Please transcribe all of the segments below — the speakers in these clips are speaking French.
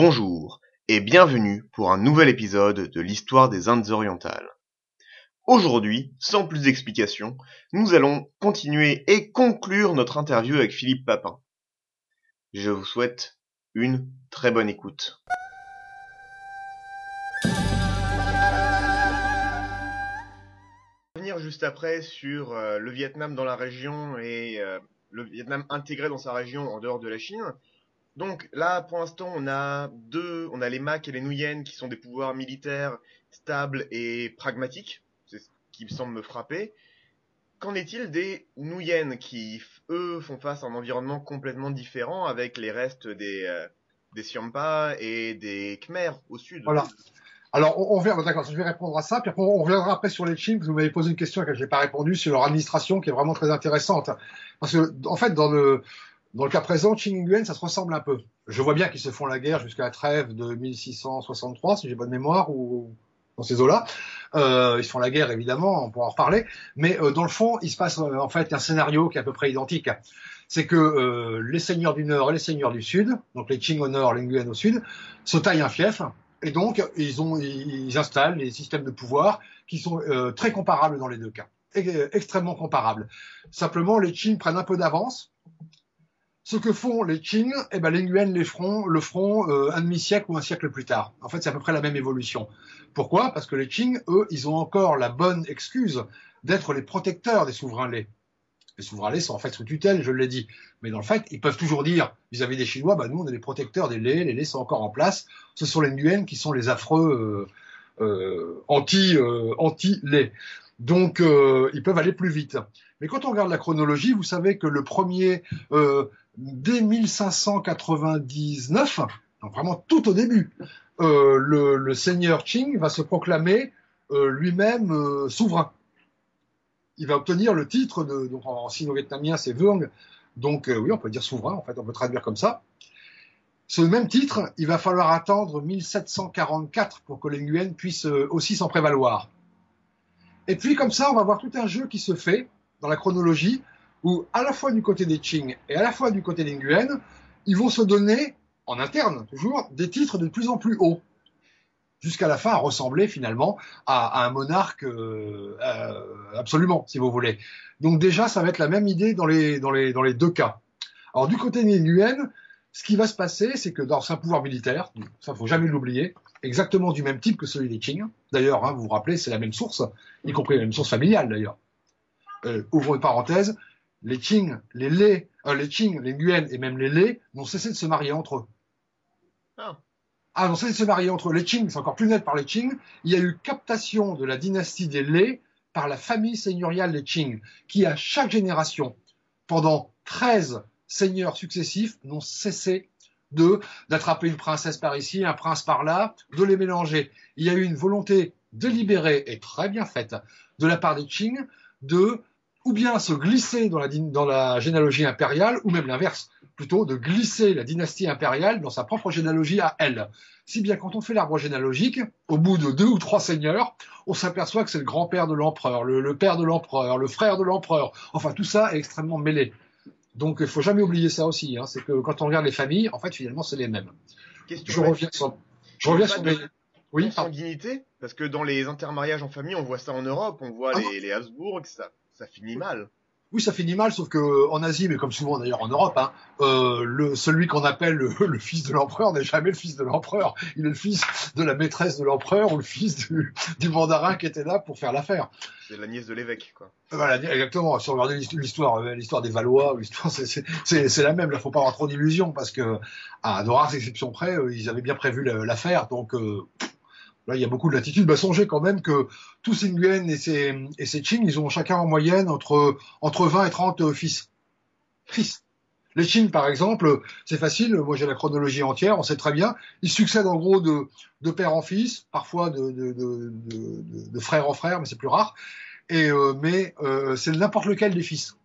Bonjour et bienvenue pour un nouvel épisode de l'histoire des Indes orientales. Aujourd'hui, sans plus d'explications, nous allons continuer et conclure notre interview avec Philippe Papin. Je vous souhaite une très bonne écoute. Venir juste après sur euh, le Vietnam dans la région et euh, le Vietnam intégré dans sa région en dehors de la Chine. Donc là, pour l'instant, on a deux, on a les Mac et les Nguyen qui sont des pouvoirs militaires stables et pragmatiques. Qui me semble me frapper. Qu'en est-il des Nguyen qui, eux, font face à un environnement complètement différent avec les restes des, euh, des Siampa et des Khmer au sud? Voilà. Alors, on, on verra, d'accord, je vais répondre à ça, on reviendra après sur les Ching, vous m'avez posé une question à laquelle j'ai pas répondu, sur leur administration, qui est vraiment très intéressante. Parce que, en fait, dans le, dans le cas présent, Qing et Nguyen, ça se ressemble un peu. Je vois bien qu'ils se font la guerre jusqu'à la trêve de 1663, si j'ai bonne mémoire, ou dans ces eaux-là. Euh, ils font la guerre, évidemment, on pourra en reparler. Mais euh, dans le fond, il se passe euh, en fait un scénario qui est à peu près identique. C'est que euh, les seigneurs du Nord et les seigneurs du Sud, donc les Qing au Nord, les Nguyen au Sud, se taillent un fief. Et donc, ils, ont, ils installent des systèmes de pouvoir qui sont euh, très comparables dans les deux cas. Et, extrêmement comparables. Simplement, les Qing prennent un peu d'avance ce que font les Qing, eh ben les Nguyen les le feront euh, un demi-siècle ou un siècle plus tard. En fait, c'est à peu près la même évolution. Pourquoi? Parce que les Qing, eux, ils ont encore la bonne excuse d'être les protecteurs des souverains laits. Les souverains laits sont en fait sous tutelle, je l'ai dit. Mais dans le fait, ils peuvent toujours dire vis-à-vis des Chinois, bah, nous, on est les protecteurs des laits, les laits sont encore en place. Ce sont les Nguyen qui sont les affreux euh, euh, anti, euh, anti-laits. Donc, ils peuvent aller plus vite. Mais quand on regarde la chronologie, vous savez que le premier, dès 1599, donc vraiment tout au début, euh, le, seigneur Qing va se proclamer euh, lui-même euh, souverain. Il va obtenir le titre de, donc en sino-vietnamien c'est Vuong, donc oui on peut dire souverain en fait, on peut traduire comme ça. Ce même titre, il va falloir attendre 1744 pour que les Nguyen puissent aussi s'en prévaloir. Et puis comme ça, on va voir tout un jeu qui se fait dans la chronologie où à la fois du côté des Qing et à la fois du côté des Nguyen, ils vont se donner, en interne toujours, des titres de plus en plus hauts, jusqu'à la fin à ressembler finalement à, un monarque euh, euh, absolument, si vous voulez. Donc déjà, ça va être la même idée dans les, dans les, dans les deux cas. Alors du côté des Nguyen, ce qui va se passer, c'est que dans un pouvoir militaire, ça faut jamais l'oublier, exactement du même type que celui des Qing. D'ailleurs, hein, vous vous rappelez, c'est la même source, y compris la même source familiale d'ailleurs. Euh, ouvre une parenthèse, les Qing, les Lé, euh, les Qing, les Nguyen et même les Lé n'ont cessé de se marier entre eux. Ah. Ah, n'ont cessé de se marier entre eux. Les Qing, c'est encore plus net par les Qing. Il y a eu captation de la dynastie des Lé par la famille seigneuriale des Qing, qui à chaque génération, pendant 13 seigneurs successifs, n'ont cessé de d'attraper une princesse par ici, un prince par là, de les mélanger. Il y a eu une volonté délibérée et très bien faite de la part des Qing de ou bien se glisser dans la, dans la généalogie impériale, ou même l'inverse, plutôt de glisser la dynastie impériale dans sa propre généalogie à elle. Si bien quand on fait l'arbre généalogique, au bout de deux ou trois seigneurs, on s'aperçoit que c'est le grand-père de l'empereur, le, le, père de l'empereur, le frère de l'empereur. Enfin, tout ça est extrêmement mêlé. Donc, il faut jamais oublier ça aussi. Hein, c'est que quand on regarde les familles, en fait, finalement, c'est les mêmes. Question je reviens sur, je reviens sur les... Oui, sanguinité, parce que dans les intermariages en famille, on voit ça en Europe, on voit ah les, les Habsbourg, ça, ça finit mal. Oui, ça finit mal, sauf que en Asie, mais comme souvent d'ailleurs en Europe, hein, euh, le, celui qu'on appelle le, le, fils de l'empereur n'est jamais le fils de l'empereur. Il est le fils de la maîtresse de l'empereur ou le fils du, du, mandarin qui était là pour faire l'affaire. C'est la nièce de l'évêque, quoi. Voilà, exactement. Si on regarde l'histoire, l'histoire des Valois, l'histoire, c'est la même. Là, faut pas avoir trop d'illusions parce que, à de rares exceptions près, ils avaient bien prévu l'affaire, donc. Euh, Là, il y a beaucoup de latitude. Bah, songez quand même que tous Nguyen et ces, et ces Qing, ils ont chacun en moyenne entre, entre 20 et 30 fils. Fils. Les Qing, par exemple, c'est facile. Moi, j'ai la chronologie entière. On sait très bien. Ils succèdent en gros de, de père en fils, parfois de, de, de, de, frère en frère, mais c'est plus rare. et euh, mais euh, c'est n'importe lequel des fils.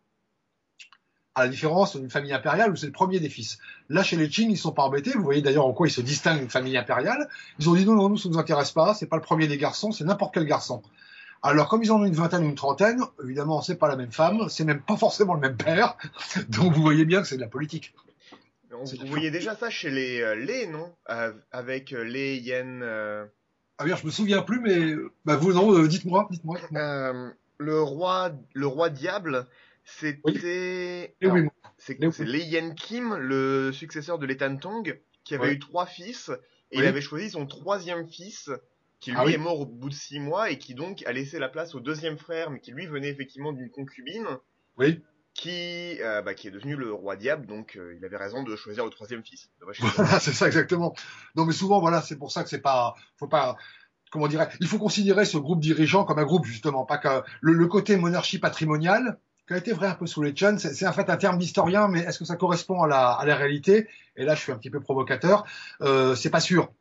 À la différence d'une famille impériale où c'est le premier des fils. Là, chez les Qing, ils sont pas embêtés. Vous voyez d'ailleurs en quoi ils se distinguent d'une famille impériale. Ils ont dit non, non, nous, ça nous intéresse pas. C'est pas le premier des garçons, c'est n'importe quel garçon. Alors, comme ils en ont une vingtaine ou une trentaine, évidemment, c'est pas la même femme, c'est même pas forcément le même père. Donc, vous voyez bien que c'est de la politique. On- Vous voyez déjà ça chez les euh, les non? Euh, avec euh, les Yen. euh, Ah bien, je me souviens plus, mais bah vous non, euh, dites-moi, le roi le roi diable, c'était Et oui, alors, c'est Lei Yen Kim, le successeur de l'Etan Tong, qui avait Ouais. eu trois fils et il Oui. avait choisi son troisième fils qui lui Ah oui. est mort au bout de six mois et qui donc a laissé la place au deuxième frère, mais qui lui venait effectivement d'une concubine. oui. qui, euh, bah, qui est devenu le roi diable, donc euh, il avait raison de choisir le troisième fils. Voilà, c'est ça exactement. Non, mais souvent, voilà, c'est pour ça que c'est pas, faut pas, comment dirais, il faut considérer ce groupe dirigeant comme un groupe justement, pas que le, le côté monarchie patrimoniale qui a été vrai un peu sous les Chun, c'est en fait un terme d'historien, mais est-ce que ça correspond à la, à la réalité? Et là, je suis un petit peu provocateur. Euh, c'est pas sûr.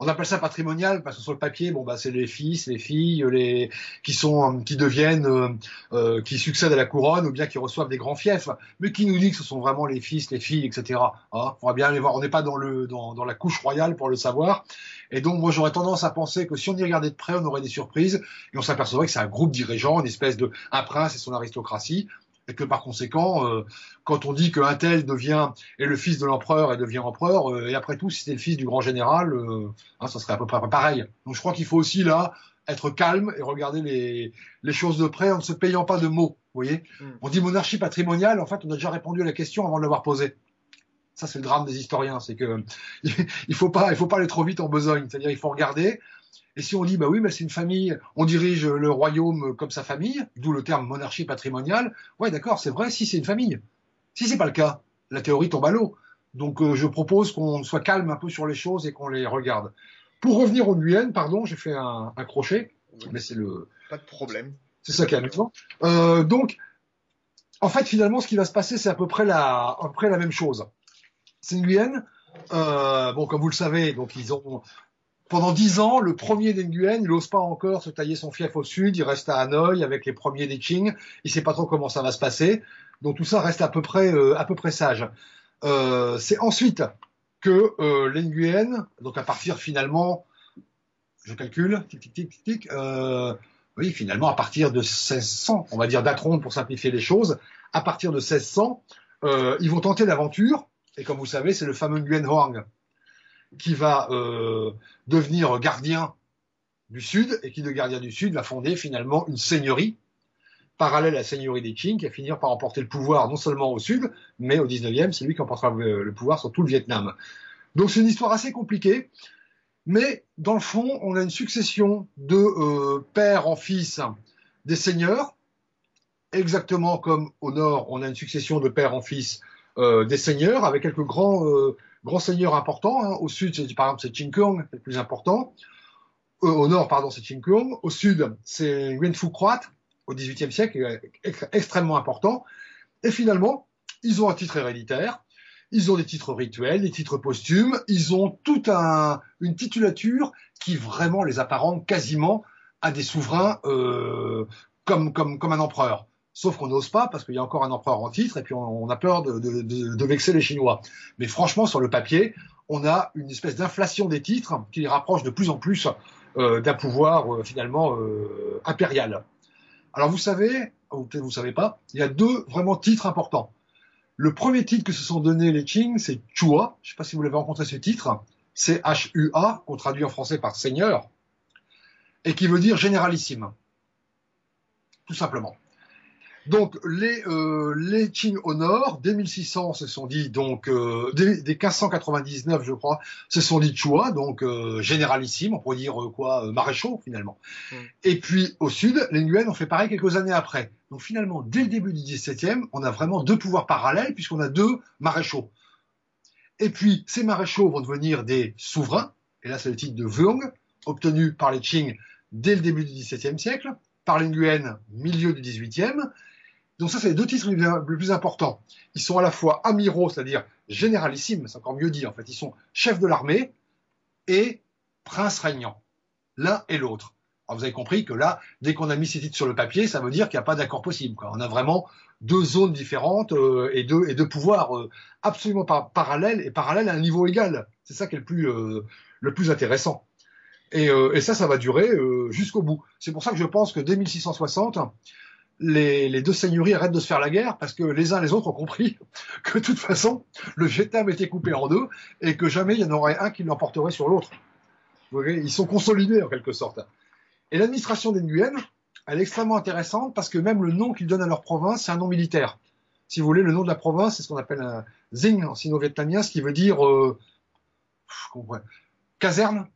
On appelle ça patrimonial parce que sur le papier, bon bah c'est les fils, les filles, les qui sont, qui deviennent, euh, euh, qui succèdent à la couronne ou bien qui reçoivent des grands fiefs. Mais qui nous dit que ce sont vraiment les fils, les filles, etc. Hein on va bien aller voir. On n'est pas dans le dans, dans la couche royale pour le savoir. Et donc moi j'aurais tendance à penser que si on y regardait de près, on aurait des surprises et on s'apercevrait que c'est un groupe dirigeant, une espèce de un prince et son aristocratie. Et que par conséquent, euh, quand on dit qu'un tel devient est le fils de l'empereur et devient empereur, euh, et après tout, si c'était le fils du grand général, euh, hein, ça serait à peu près pareil. Donc je crois qu'il faut aussi là être calme et regarder les, les choses de près en ne se payant pas de mots. Vous voyez Mm. On dit monarchie patrimoniale, en fait, on a déjà répondu à la question avant de l'avoir posée. Ça, c'est le drame des historiens, c'est que il faut pas, il faut pas aller trop vite en besogne. C'est-à-dire, il faut regarder. Et si on dit, bah oui, mais c'est une famille, on dirige le royaume comme sa famille, d'où le terme monarchie patrimoniale. Ouais, d'accord, c'est vrai, si c'est une famille. Si c'est pas le cas, la théorie tombe à l'eau. Donc, euh, je propose qu'on soit calme un peu sur les choses et qu'on les regarde. Pour revenir au Nguyen, pardon, j'ai fait un, un crochet, mais c'est le, Pas de problème. c'est ça qui est amusant. Euh, donc, en fait, finalement, ce qui va se passer, c'est à peu près la, à peu près la même chose. C'est Nguyen. Euh, bon, comme vous le savez, donc ils ont pendant dix ans, le premier des Nguyen, il n'ose pas encore se tailler son fief au sud. Il reste à Hanoï avec les premiers des Qing. Il sait pas trop comment ça va se passer. Donc tout ça reste à peu près, euh, à peu près sage. Euh, c'est ensuite que euh, les Nguyen, donc à partir finalement, je calcule, tic tic tic tic. Euh, oui, finalement, à partir de 1600, on va dire d'Atron pour simplifier les choses, à partir de 1600, euh, ils vont tenter l'aventure. Et comme vous savez, c'est le fameux Nguyen Hoang qui va euh, devenir gardien du Sud et qui, de gardien du Sud, va fonder finalement une seigneurie parallèle à la seigneurie des Qing qui va finir par emporter le pouvoir non seulement au Sud, mais au 19e, c'est lui qui emportera le, pouvoir sur tout le Vietnam. Donc c'est une histoire assez compliquée. Mais dans le fond, on a une succession de euh, père en fils des seigneurs, exactement comme au nord, on a une succession de père en fils euh, des seigneurs, avec quelques grands, grands seigneurs importants. hein. Au sud, c'est, par exemple, c'est Ching Kung, le plus important. Euh, au nord, pardon, c'est Ching Kung. Au sud, c'est Phu Croate, au XVIIIe siècle, ex- extrêmement important. Et finalement, ils ont un titre héréditaire. Ils ont des titres rituels, des titres posthumes. Ils ont toute un, une titulature qui vraiment les apparente quasiment à des souverains euh, comme un empereur. Sauf qu'on n'ose pas parce qu'il y a encore un empereur en titre et puis on, a peur de, vexer les Chinois. Mais franchement, sur le papier, on a une espèce d'inflation des titres qui les rapproche de plus en plus euh, d'un pouvoir euh, finalement euh, impérial. Alors vous savez, ou peut-être vous savez pas, il y a deux vraiment titres importants. Le premier titre que se sont donnés les Qing, c'est Chua. Je ne sais pas si vous l'avez rencontré ce titre. C'est H-U-A, qu'on traduit en français par seigneur, et qui veut dire généralissime. Tout simplement. Donc les euh, les Qing au nord, dès 1600, se sont dit donc euh, dès, dès 1599, je crois, se sont dit Chua, donc euh, généralissime, on pourrait dire euh, quoi, euh, maréchaux finalement. Mm. Et puis au sud, les Nguyen ont fait pareil quelques années après. Donc finalement, dès le début du XVIIe, on a vraiment deux pouvoirs parallèles puisqu'on a deux maréchaux. Et puis ces maréchaux vont devenir des souverains, et là c'est le titre de Vuong, obtenu par les Qing dès le début du XVIIe siècle, par les Nguyen milieu du XVIIIe. Donc ça, c'est les deux titres les plus importants. Ils sont à la fois amiraux, c'est-à-dire généralissimes, c'est encore mieux dit en fait. Ils sont chefs de l'armée et princes régnants, l'un et l'autre. Alors vous avez compris que là, dès qu'on a mis ces titres sur le papier, ça veut dire qu'il n'y a pas d'accord possible. Quoi. On a vraiment deux zones différentes euh, et, deux, et deux pouvoirs euh, absolument par, parallèles et parallèles à un niveau égal. C'est ça qui est le plus, euh, le plus intéressant. Et, et, ça, ça va durer jusqu'au bout. C'est pour ça que je pense que dès 1660, les, deux seigneuries arrêtent de se faire la guerre parce que les uns les autres ont compris que de toute façon, le Vietnam était coupé en deux et que jamais il y en aurait un qui l'emporterait sur l'autre. Ils sont consolidés en quelque sorte. Et l'administration des Nguyen, elle est extrêmement intéressante parce que même le nom qu'ils donnent à leur province, c'est un nom militaire. Si vous voulez, le nom de la province, c'est ce qu'on appelle un Zing en sino-vietnamien, ce qui veut dire euh, caserne,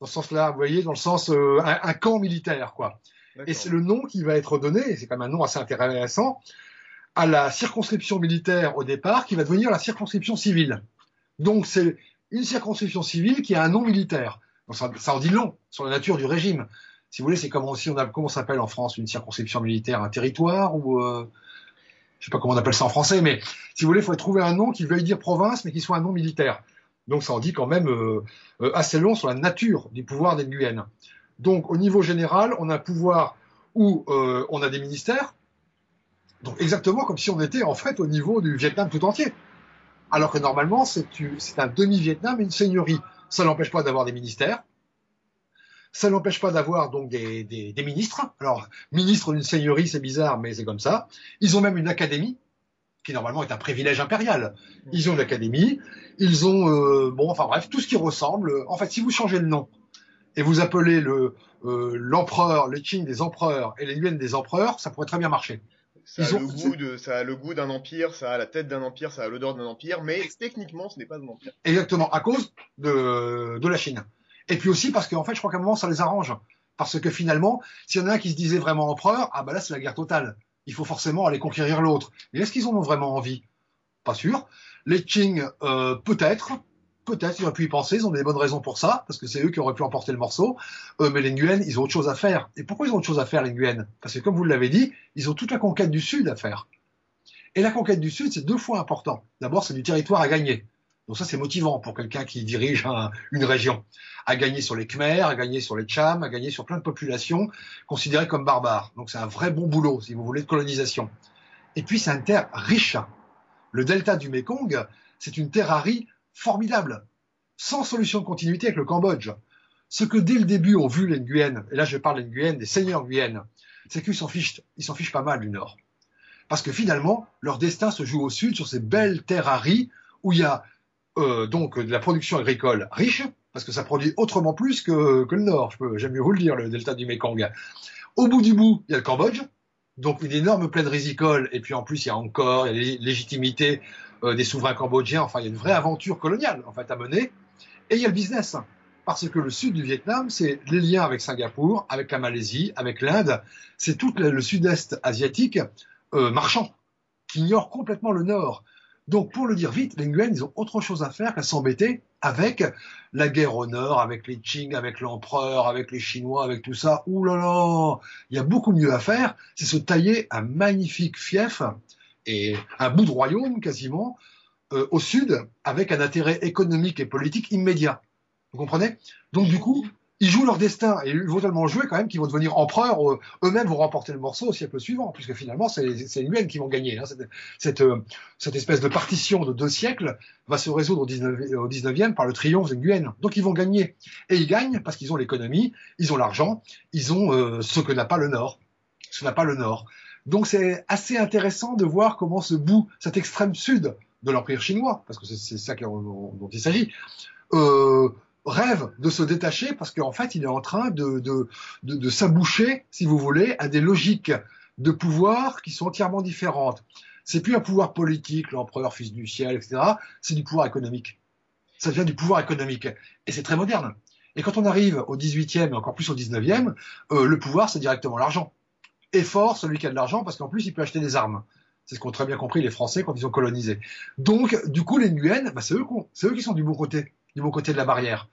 dans ce sens-là, vous voyez, dans le sens euh, un, camp militaire, quoi. Et c'est le nom qui va être donné, et c'est quand même un nom assez intéressant, à la circonscription militaire au départ, qui va devenir la circonscription civile. Donc c'est une circonscription civile qui a un nom militaire. Donc, ça, ça en dit long sur la nature du régime si vous voulez, c'est comme si on a comment s'appelle en France une circonscription militaire, un territoire ou euh, je sais pas comment on appelle ça en français, mais si vous voulez, il faut trouver un nom qui veuille dire province, mais qui soit un nom militaire. Donc ça en dit quand même euh, euh, assez long sur la nature du pouvoir des Nguyen. Donc au niveau général, on a un pouvoir où euh, on a des ministères, donc exactement comme si on était en fait au niveau du Vietnam tout entier. Alors que normalement, c'est un demi-Vietnam et une seigneurie. Ça n'empêche pas d'avoir des ministères, ça n'empêche pas d'avoir donc des, ministres. Alors, ministre d'une seigneurie, c'est bizarre, mais c'est comme ça. Ils ont même une académie, qui normalement est un privilège impérial. Ils ont une académie, ils ont euh, bon, enfin bref, tout ce qui ressemble. En fait, si vous changez le nom et vous appelez le euh, l'empereur, le Qing des empereurs et les Yuan des empereurs, ça pourrait très bien marcher. Ça a, le goût de, ça a le goût d'un empire, ça a la tête d'un empire, ça a l'odeur d'un empire, mais techniquement, ce n'est pas un empire. Exactement, à cause de, de la Chine. Et puis aussi parce qu'en fait, je crois qu'à un moment, ça les arrange. Parce que finalement, s'il y en a un qui se disait vraiment empereur, ah bah là, c'est la guerre totale. Il faut forcément aller conquérir l'autre. Mais est-ce qu'ils en ont vraiment envie? Pas sûr. Les Qing, euh, peut-être. Peut-être, ils auraient pu y penser, ils ont des bonnes raisons pour ça, parce que c'est eux qui auraient pu emporter le morceau. Euh, mais les Nguyen, ils ont autre chose à faire. Et pourquoi ils ont autre chose à faire, les Nguyen? Parce que comme vous l'avez dit, ils ont toute la conquête du Sud à faire. Et la conquête du Sud, c'est deux fois important. D'abord, c'est du territoire à gagner. Donc ça, c'est motivant pour quelqu'un qui dirige une région. À gagner sur les Khmers, à gagner sur les Cham, à gagner sur plein de populations considérées comme barbares. Donc c'est un vrai bon boulot, si vous voulez, de colonisation. Et puis c'est une terre riche. Le delta du Mekong, c'est une terrarie formidable, sans solution de continuité avec le Cambodge. Ce que dès le début ont vu les Nguyen, et là je parle des Nguyen, des seigneurs Nguyen, c'est qu'ils s'en fichent, ils s'en fichent pas mal du Nord. Parce que finalement, leur destin se joue au sud, sur ces belles terraries où il y a euh, donc de la production agricole riche, parce que ça produit autrement plus que, que le Nord, j'aime mieux vous le dire, le delta du Mekong. Au bout du bout, il y a le Cambodge, donc une énorme plaine rizicole, et puis en plus il y a encore la légitimité euh, des souverains cambodgiens, enfin il y a une vraie aventure coloniale en fait à mener, et il y a le business, parce que le sud du Vietnam, c'est les liens avec Singapour, avec la Malaisie, avec l'Inde, c'est tout le, sud-est asiatique euh, marchand, qui ignore complètement le nord. Donc, pour le dire vite, les Nguyen, ils ont autre chose à faire qu'à s'embêter avec la guerre au nord, avec les Qing, avec l'empereur, avec les Chinois, avec tout ça. Ouh là là, il y a beaucoup mieux à faire, c'est se tailler un magnifique fief et un bout de royaume quasiment euh, au sud avec un intérêt économique et politique immédiat. Vous comprenez? Donc du coup, ils jouent leur destin et ils vont tellement jouer quand même qu'ils vont devenir empereurs. Euh, eux-mêmes vont remporter le morceau au siècle suivant, puisque finalement c'est les Nguyen qui vont gagner. Hein. Cette, euh, cette, espèce de partition de deux siècles va se résoudre au 19, au 19e par le triomphe des Nguyen. Donc ils vont gagner. Et ils gagnent parce qu'ils ont l'économie, ils ont l'argent, ils ont euh, ce que n'a pas le Nord. Ce n'a pas le Nord. Donc c'est assez intéressant de voir comment ce bout, cet extrême sud de l'Empire chinois, parce que c'est ça dont il s'agit, euh, rêve de se détacher parce qu'en fait, il est en train de, de, s'aboucher, si vous voulez, à des logiques de pouvoir qui sont entièrement différentes. C'est plus un pouvoir politique, l'empereur, fils du ciel, etc. C'est du pouvoir économique. Ça devient du pouvoir économique. Et c'est très moderne. Et quand on arrive au 18e et encore plus au 19e, euh, le pouvoir, c'est directement l'argent. Et fort celui qui a de l'argent parce qu'en plus, il peut acheter des armes. C'est ce qu'ont très bien compris les Français quand ils ont colonisé. Donc, du coup, les Nguyen, bah, c'est eux, eux qui sont du bon côté du bon côté de la barrière.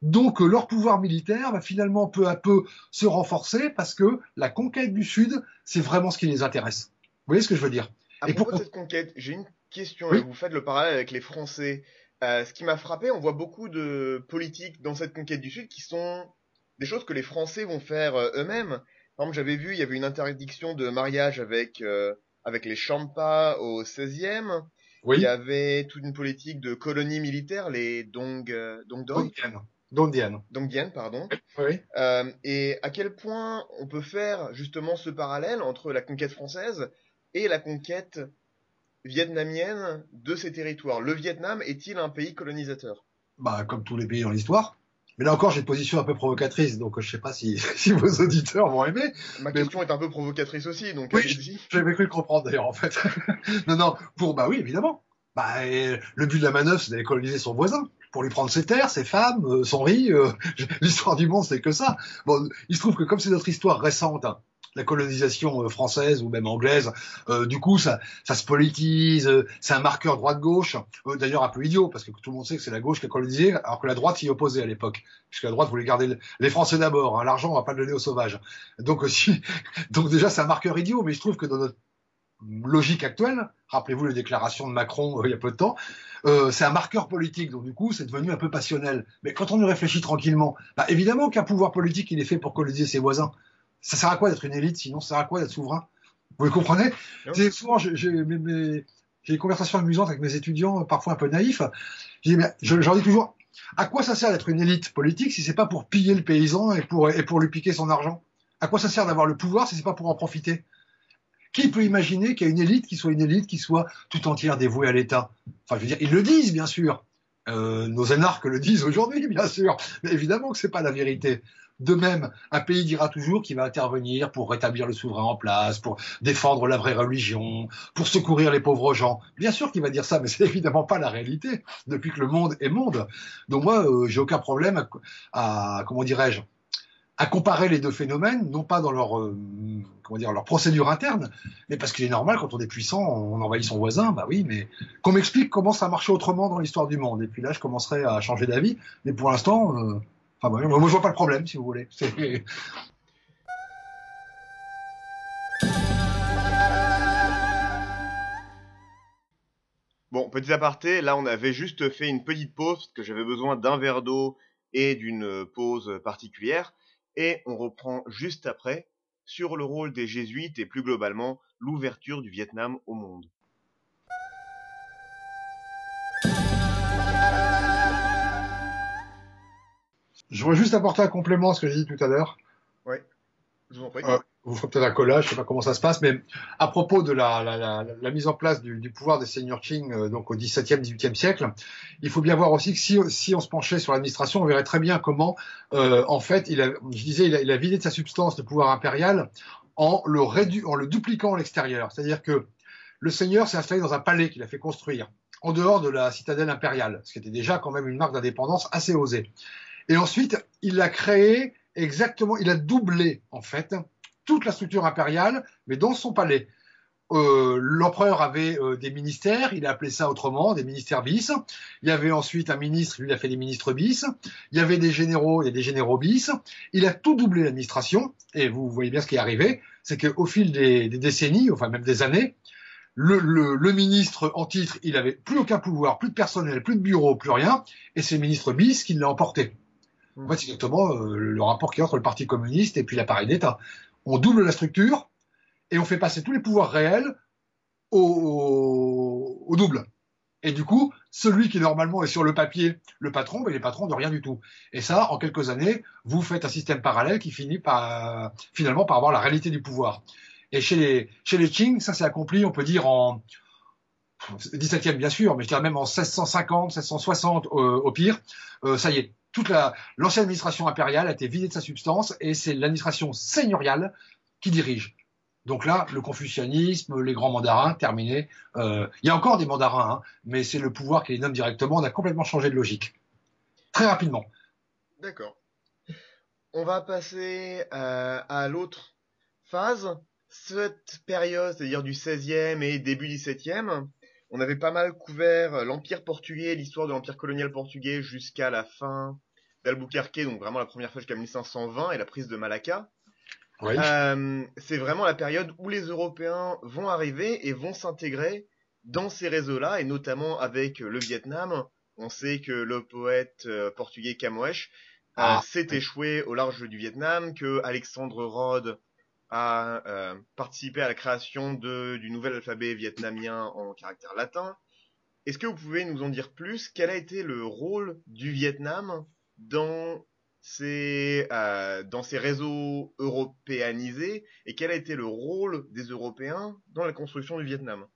Donc euh, leur pouvoir militaire va finalement peu à peu se renforcer parce que la conquête du Sud, c'est vraiment ce qui les intéresse. Vous voyez ce que je veux dire? À propos de cette conquête, j'ai une question. Vous faites le parallèle avec les Français. Euh, ce qui m'a frappé, on voit beaucoup de politiques dans cette conquête du Sud qui sont des choses que les Français vont faire euh, eux-mêmes. Par exemple, j'avais vu, il y avait une interdiction de mariage avec euh, avec les Champas au 16e. Oui. Il y avait toute une politique de colonie militaire, les Dong euh, Dongdoi, Dondienne. Dondienne. Dongdian, pardon. Oui. Euh, et à quel point on peut faire justement ce parallèle entre la conquête française et la conquête vietnamienne de ces territoires? Le Vietnam est-il un pays colonisateur? Bah, comme tous les pays dans l'histoire. Mais là encore, j'ai une position un peu provocatrice, donc je sais pas si, si vos auditeurs vont aimer. Ma Mais- question est un peu provocatrice aussi, donc Oui. J'avais cru le comprendre d'ailleurs, en fait. non, non, pour, bah oui, évidemment. Bah, et le but de la manœuvre, c'est d'aller coloniser son voisin, pour lui prendre ses terres, ses femmes, euh, son riz. euh, L'histoire du monde, c'est que ça. Bon, il se trouve que comme c'est notre histoire récente, hein, la colonisation euh, française ou même anglaise, euh, du coup, ça, se politise, euh, c'est un marqueur droite-gauche, d'ailleurs un peu idiot, parce que tout le monde sait que c'est la gauche qui a colonisé, alors que la droite s'y opposait à l'époque, puisque la droite voulait garder le- les Français d'abord, hein, l'argent, on va pas le donner aux sauvages. Donc aussi, donc déjà, c'est un marqueur idiot, mais je trouve que dans notre logique actuelle, rappelez-vous les déclarations de Macron il y a peu de temps, c'est un marqueur politique, donc du coup c'est devenu un peu passionnel. Mais quand on y réfléchit tranquillement, bah, évidemment qu'un pouvoir politique il est fait pour coloniser ses voisins. Ça sert à quoi d'être une élite sinon ça sert à quoi d'être souverain? Vous le comprenez? C'est Souvent j'ai des conversations amusantes avec mes étudiants, parfois un peu naïfs. Je dis, mais je, je leur dis toujours, à quoi ça sert d'être une élite politique si c'est pas pour piller le paysan et pour, et pour lui piquer son argent? À quoi ça sert d'avoir le pouvoir si c'est pas pour en profiter? Qui peut imaginer qu'il y a une élite qui soit une élite qui soit tout entière dévouée à l'État? Enfin, je veux dire, ils le disent, bien sûr. Euh, nos énarques le disent aujourd'hui, bien sûr. Mais évidemment que c'est pas la vérité. De même, un pays dira toujours qu'il va intervenir pour rétablir le souverain en place, pour défendre la vraie religion, pour secourir les pauvres gens. Bien sûr qu'il va dire ça, mais c'est évidemment pas la réalité. Depuis que le monde est monde. Donc moi, euh, j'ai aucun problème à, comment dirais-je, à comparer les deux phénomènes, non pas dans leur euh, comment dire leur procédure interne, mais parce qu'il est normal quand on est puissant, on envahit son voisin, bah oui, mais qu'on m'explique comment ça marchait autrement dans l'histoire du monde. Et puis là, je commencerai à changer d'avis, mais pour l'instant, euh, enfin bon, moi je vois pas le problème, si vous voulez. Bon, petit aparté, là on avait juste fait une petite pause parce que j'avais besoin d'un verre d'eau et d'une euh, pause particulière. Et on reprend juste après sur le rôle des jésuites et plus globalement l'ouverture du Vietnam au monde. Je voudrais juste apporter un complément à ce que j'ai dit tout à l'heure. Je vous en prie. Euh, vous ferez peut-être un collage, je sais pas comment ça se passe, mais à propos de la, la, la, la mise en place du, du pouvoir des seigneurs Qing euh, donc au XVIIe, XVIIIe siècle, il faut bien voir aussi que si, si on se penchait sur l'administration, on verrait très bien comment, euh, en fait, il a, je disais, il a, il a vidé de sa substance le pouvoir impérial en le, rédu, en le dupliquant à l'extérieur. C'est-à-dire que le seigneur s'est installé dans un palais qu'il a fait construire en dehors de la citadelle impériale, ce qui était déjà quand même une marque d'indépendance assez osée. Et ensuite, il a créé exactement, il a doublé en fait toute la structure impériale, mais dans son palais. Euh, L'empereur avait euh, des ministères, il a appelé ça autrement, des ministères bis. Il y avait ensuite un ministre, lui il a fait des ministres bis. Il y avait des généraux, il y a des généraux bis. Il a tout doublé l'administration, et vous voyez bien ce qui est arrivé, c'est qu'au fil des, des, décennies, enfin même des années, le, le, le, ministre en titre, il avait plus aucun pouvoir, plus de personnel, plus de bureau, plus rien, et c'est le ministre bis qui l'a emporté. En fait, c'est exactement euh, le rapport qu'il y a entre le Parti communiste et puis l'appareil d'État. On double la structure et on fait passer tous les pouvoirs réels au, double. Et du coup, celui qui normalement est sur le papier, le patron, ben, il est patron de rien du tout. Et ça, en quelques années, vous faites un système parallèle qui finit par finalement par avoir la réalité du pouvoir. Et chez les chez les Qing, ça s'est accompli, on peut dire en 17e bien sûr, mais je dirais même en 1650, 1660 euh, au pire. Euh, ça y est, toute l'ancienne administration impériale a été vidée de sa substance et c'est l'administration seigneuriale qui dirige. Donc là, le confucianisme, les grands mandarins, terminé. Euh, il y a encore des mandarins, hein, mais c'est le pouvoir qui les nomme directement. On a complètement changé de logique. Très rapidement. D'accord. On va passer euh, à l'autre phase. Cette période, c'est-à-dire du 16e et début 17e, on avait pas mal couvert l'Empire portugais, l'histoire de l'Empire colonial portugais jusqu'à la fin d'Albuquerque, donc vraiment la première fois jusqu'à 1520 et la prise de Malacca. Oui. Euh, c'est vraiment la période où les Européens vont arriver et vont s'intégrer dans ces réseaux-là, et notamment avec le Vietnam. On sait que le poète portugais Camões ah. s'est échoué au large du Vietnam, que Alexandre Rhodes a participé à la création de, du nouvel alphabet vietnamien en caractère latin. Est-ce que vous pouvez nous en dire plus? Quel a été le rôle du Vietnam dans ces, euh, dans ces réseaux européanisés? Et quel a été le rôle des Européens dans la construction du Vietnam?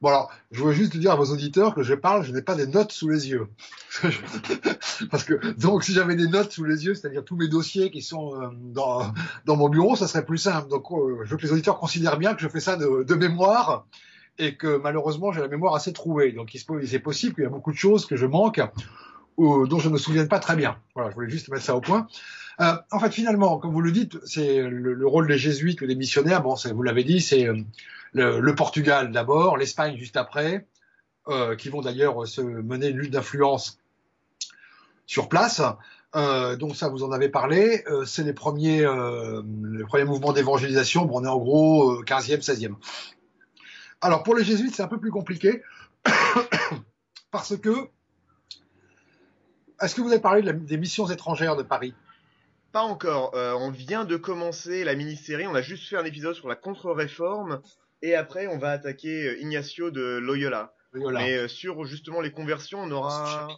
Bon alors, je veux juste dire à vos auditeurs que je parle, je n'ai pas des notes sous les yeux. Parce que donc si j'avais des notes sous les yeux, c'est-à-dire tous mes dossiers qui sont euh, dans, mon bureau, ça serait plus simple. Donc euh, je veux que les auditeurs considèrent bien que je fais ça de, de mémoire et que malheureusement j'ai la mémoire assez trouée. Donc il est possible qu'il y a beaucoup de choses que je manque ou dont je ne me souviens pas très bien. Voilà, je voulais juste mettre ça au point. Euh, en fait, finalement, comme vous le dites, c'est le, rôle des jésuites ou des missionnaires. Bon, vous l'avez dit, c'est euh, le, Portugal d'abord, l'Espagne juste après, euh, qui vont d'ailleurs se mener une lutte d'influence sur place. Euh, donc ça, vous en avez parlé. Euh, c'est les premiers, les premiers mouvements d'évangélisation. Bon, on est en gros 15e, 16e. Alors pour les jésuites, c'est un peu plus compliqué parce que est-ce que vous avez parlé des missions étrangères de Paris? Pas encore. Euh, on vient de commencer la mini-série. On a juste fait un épisode sur la contre-réforme et après on va attaquer euh, Ignacio de Loyola. Loyola. Mais euh, sur justement les conversions, on aura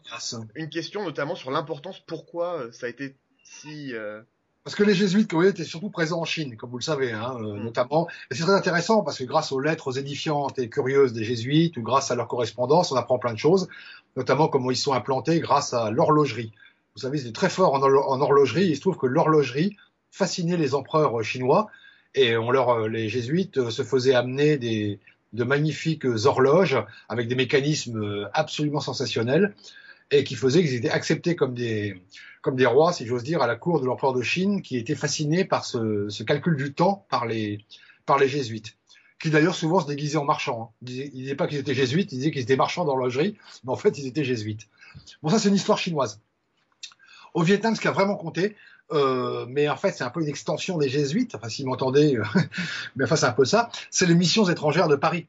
une question notamment sur l'importance, pourquoi ça a été si parce que les jésuites, comme étaient surtout présents en Chine, comme vous le savez, hein, euh, mm. notamment. Et c'est très intéressant parce que grâce aux lettres édifiantes et curieuses des jésuites, ou grâce à leur correspondance, on apprend plein de choses, notamment comment ils sont implantés grâce à l'horlogerie. Vous savez, c'est très fort en, horlogerie. Il se trouve que l'horlogerie fascinait les empereurs chinois et on leur, euh, les jésuites euh, se faisaient amener des, de magnifiques horloges avec des mécanismes absolument sensationnels et qui faisaient qu'ils étaient acceptés comme des, comme des rois, si j'ose dire, à la cour de l'empereur de Chine, qui était fasciné par ce, ce, calcul du temps par les, par les jésuites, qui d'ailleurs souvent se déguisaient en marchands. Hein. Ils, disaient, pas qu'ils étaient jésuites, ils disaient qu'ils étaient marchands d'horlogerie, mais en fait ils étaient jésuites. Bon, ça c'est une histoire chinoise. Au Vietnam, ce qui a vraiment compté, euh, mais en fait c'est un peu une extension des jésuites, enfin si vous m'entendez, mais enfin c'est un peu ça, c'est les missions étrangères de Paris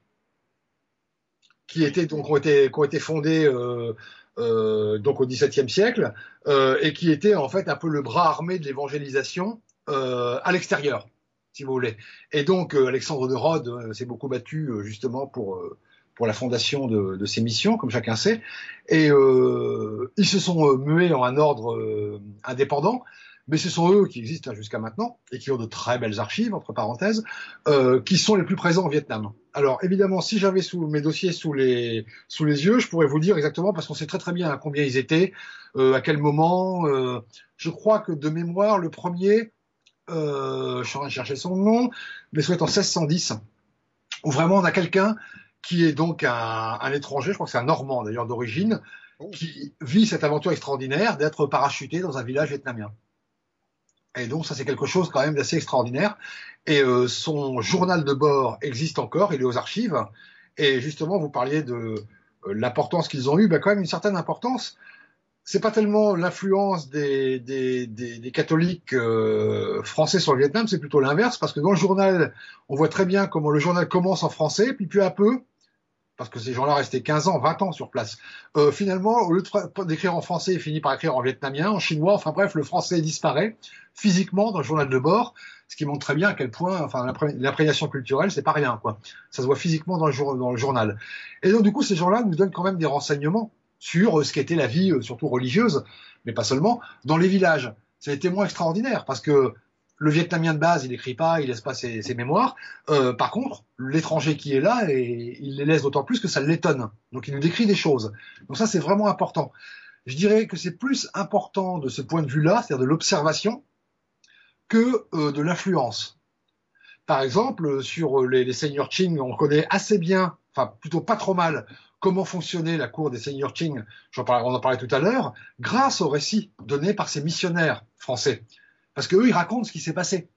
qui étaient donc ont été fondées euh, euh, donc au XVIIe siècle, euh, et qui était en fait un peu le bras armé de l'évangélisation euh, à l'extérieur, si vous voulez. Et donc Alexandre de Rhodes s'est beaucoup battu justement pour pour la fondation de, ces missions, comme chacun sait, et ils se sont mués en un ordre indépendant mais ce sont eux qui existent jusqu'à maintenant et qui ont de très belles archives, entre parenthèses, euh, qui sont les plus présents au Vietnam. Alors évidemment, si j'avais sous mes dossiers sous les sous les yeux, je pourrais vous dire exactement parce qu'on sait très très bien à combien ils étaient, euh, à quel moment. Euh, je crois que de mémoire, le premier, euh, je suis en train de chercher son nom, mais soit en 1610, où vraiment on a quelqu'un qui est donc un, un étranger, je crois que c'est un Normand d'ailleurs d'origine, oh. qui vit cette aventure extraordinaire d'être parachuté dans un village vietnamien. Et donc ça c'est quelque chose quand même d'assez extraordinaire. Et euh, son journal de bord existe encore, il est aux archives. Et justement, vous parliez de euh, l'importance qu'ils ont eu, ben, quand même une certaine importance. C'est pas tellement l'influence des, des, des, des, catholiques euh, français sur le Vietnam, c'est plutôt l'inverse, parce que dans le journal, on voit très bien comment le journal commence en français, puis peu à peu, parce que ces gens-là restaient 15 ans, 20 ans sur place. Euh, finalement, au lieu d'écrire en français, il finit par écrire en vietnamien, en chinois, enfin bref, le français disparaît physiquement dans le journal de bord, ce qui montre très bien à quel point, enfin, l'imprégnation culturelle, c'est pas rien, quoi. Ça se voit physiquement dans le, dans le journal. Et donc, du coup, ces gens-là nous donnent quand même des renseignements sur euh, ce qu'était la vie, euh, surtout religieuse, mais pas seulement, dans les villages. C'est des témoins extraordinaires, parce que le Vietnamien de base, il n'écrit pas, il laisse pas ses, mémoires. Euh, par contre, l'étranger qui est là, et il les laisse d'autant plus que ça l'étonne. Donc il nous décrit des choses. Donc ça, c'est vraiment important. Je dirais que c'est plus important de ce point de vue-là, c'est-à-dire de l'observation, que euh, de l'influence. Par exemple, sur les, les seigneurs Qing, on connaît assez bien, enfin plutôt pas trop mal, comment fonctionnait la cour des seigneurs Qing, on en parlait tout à l'heure, grâce aux récits donnés par ces missionnaires français. Parce qu'eux, ils racontent ce qui s'est passé.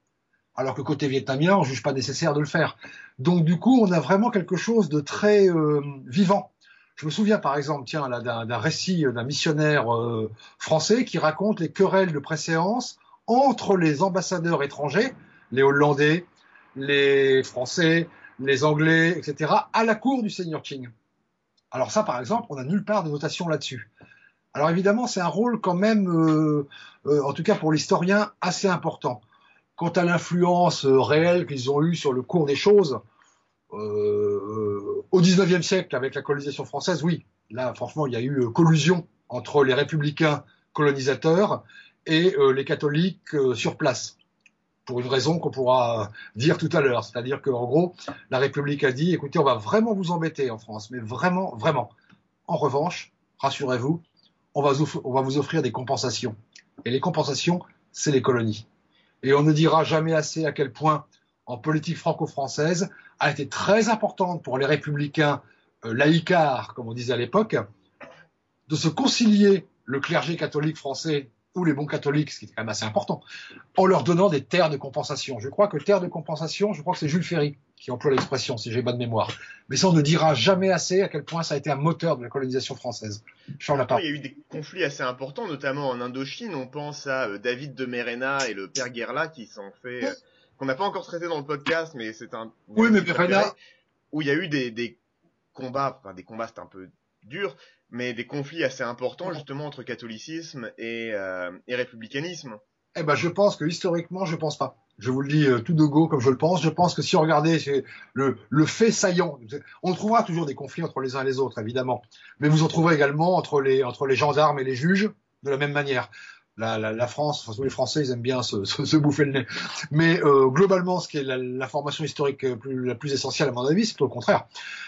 Alors que côté vietnamien, on juge pas nécessaire de le faire. Donc du coup, on a vraiment quelque chose de très euh, vivant. Je me souviens par exemple, tiens, là, d'un récit d'un missionnaire euh, français qui raconte les querelles de préséance entre les ambassadeurs étrangers, les Hollandais, les Français, les Anglais, etc., à la cour du seigneur Qing. Alors ça, par exemple, on n'a nulle part de notation là-dessus. Alors évidemment, c'est un rôle quand même, euh, euh, en tout cas pour l'historien, assez important. Quant à l'influence euh, réelle qu'ils ont eue sur le cours des choses, au XIXe siècle, avec la colonisation française, oui, là franchement, il y a eu collusion entre les républicains colonisateurs et les catholiques sur place pour une raison qu'on pourra dire tout à l'heure. C'est-à-dire qu'en gros, la République a dit, écoutez, on va vraiment vous embêter en France, mais vraiment, vraiment. En revanche, rassurez-vous, on va, vous offrir des compensations. Et les compensations, c'est les colonies. Et on ne dira jamais assez à quel point, en politique franco-française, a été très importante pour les républicains euh, laïcards, comme on disait à l'époque, de se concilier le clergé catholique français ou les bons catholiques, ce qui est quand même assez important, en leur donnant des terres de compensation. Je crois que terre de compensation, je crois que c'est Jules Ferry qui emploie l'expression, si j'ai bonne mémoire. Mais ça, on ne dira jamais assez à quel point ça a été un moteur de la colonisation française. Charles Il y a eu des conflits assez importants, notamment en Indochine. On pense à euh, David de Merena et le père Guerla qui s'en fait, euh, qu'on n'a pas encore traité dans le podcast, mais c'est un. Oui, mais Merena. Où il y a eu des, des combats, enfin des combats, c'est un peu dur, mais des conflits assez importants justement entre catholicisme et, euh, et républicanisme. Eh ben, je pense que historiquement, je pense pas. Je vous le dis euh, tout de go comme je le pense. Je pense que si on regardait le, le fait saillant, on trouvera toujours des conflits entre les uns et les autres, évidemment. Mais vous en trouverez également entre les, entre les gendarmes et les juges, de la même manière la, la, la, France, enfin, les Français, ils aiment bien se, se, se bouffer le nez. Mais euh, globalement, ce qui est l'information historique plus, la plus essentielle à mon avis, c'est au contraire,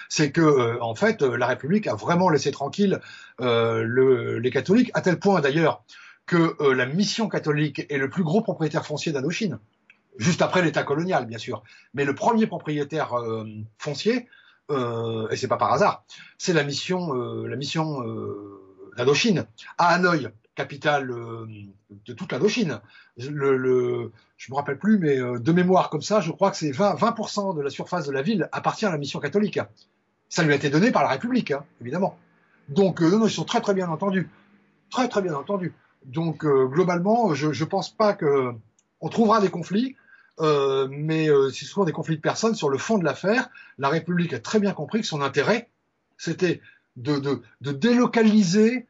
c'est que euh, en fait, euh, la République a vraiment laissé tranquille le, les catholiques, à tel point d'ailleurs que la mission catholique est le plus gros propriétaire foncier d'Indochine, juste après l'État colonial, bien sûr. Mais le premier propriétaire foncier, et c'est pas par hasard, c'est la mission, la mission d'Indochine à Hanoï capitale euh, de toute l'Indochine. Le, le, je me rappelle plus, mais euh, de mémoire comme ça, je crois que c'est 20%, 20 de la surface de la ville appartient à la mission catholique. Ça lui a été donné par la République, hein, évidemment. Donc, euh, non, non, ils sont très très bien entendus. Très très bien entendus. Donc, globalement, je ne pense pas que on trouvera des conflits, mais c'est souvent des conflits de personnes sur le fond de l'affaire. La République a très bien compris que son intérêt, c'était de, de, de délocaliser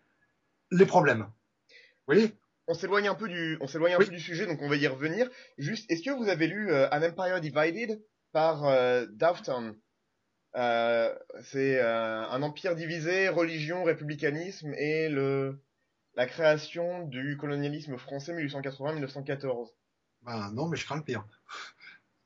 les problèmes. Oui. On s'éloigne un peu du, on s'éloigne un peu du sujet, donc on va y revenir. Juste, est-ce que vous avez lu euh, An Empire Divided par euh, euh C'est euh, un empire divisé, religion, républicanisme et le la création du colonialisme français 1880-1914. Ben non, mais je crains le pire.